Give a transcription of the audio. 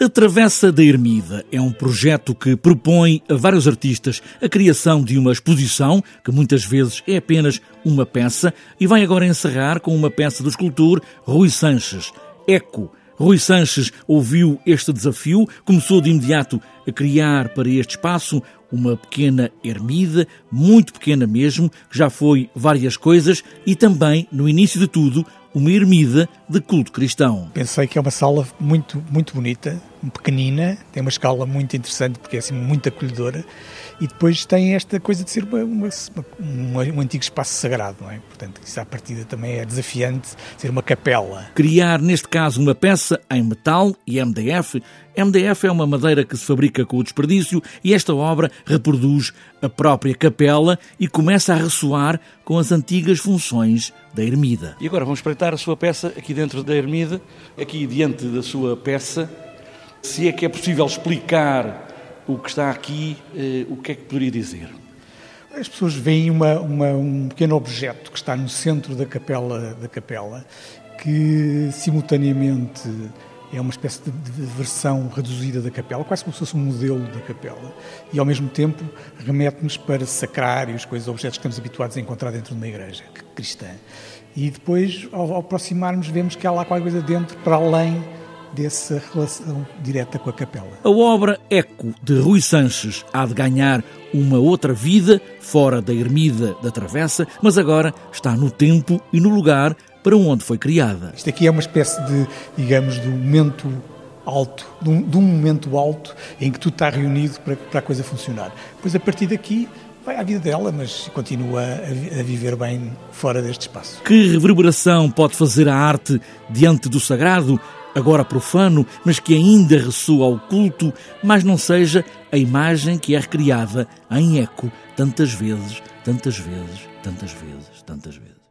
A Travessa da Ermida é um projeto que propõe a vários artistas a criação de uma exposição, que muitas vezes é apenas uma peça, e vai agora encerrar com uma peça do escultor Rui Sanches, Eco. Rui Sanches ouviu este desafio, começou de imediato a criar para este espaço uma pequena ermida, muito pequena mesmo, que já foi várias coisas, e também, no início de tudo, uma ermida de culto cristão. Pensei que é uma sala muito, muito bonita, pequenina, tem uma escala muito interessante porque é assim muito acolhedora e depois tem esta coisa de ser uma, uma, uma, um antigo espaço sagrado, não é? Portanto, isso à partida também é desafiante ser uma capela. Criar, neste caso, uma peça em metal e MDF. MDF é uma madeira que se fabrica com o desperdício e esta obra reproduz a própria capela e começa a ressoar com as antigas funções da ermida. E agora vamos espreitar a sua peça aqui dentro da ermida, aqui diante da sua peça. Se é que é possível explicar o que está aqui, eh, o que é que poderia dizer? As pessoas veem uma, uma, um pequeno objeto que está no centro da capela, da capela que simultaneamente é uma espécie de, de, versão reduzida da capela, quase como se fosse um modelo da capela, e ao mesmo tempo remete-nos para sacrários, coisas, objetos que estamos habituados a encontrar dentro de uma igreja cristã. E depois, ao, ao aproximarmos, vemos que há lá qualquer coisa dentro, para além dessa relação direta com a capela. A obra Eco de Rui Sanches há de ganhar uma outra vida fora da ermida da Travessa, mas agora está no tempo e no lugar para onde foi criada. Isto aqui é uma espécie de, digamos, de um momento alto, de um, de um momento alto em que tudo está reunido para, para a coisa funcionar. Pois a partir daqui vai à vida dela, mas continua a, viver bem fora deste espaço. Que reverberação pode fazer a arte diante do sagrado? agora profano, mas que ainda ressoa ao culto, mas não seja a imagem que é recriada em eco tantas vezes, tantas vezes, tantas vezes, tantas vezes.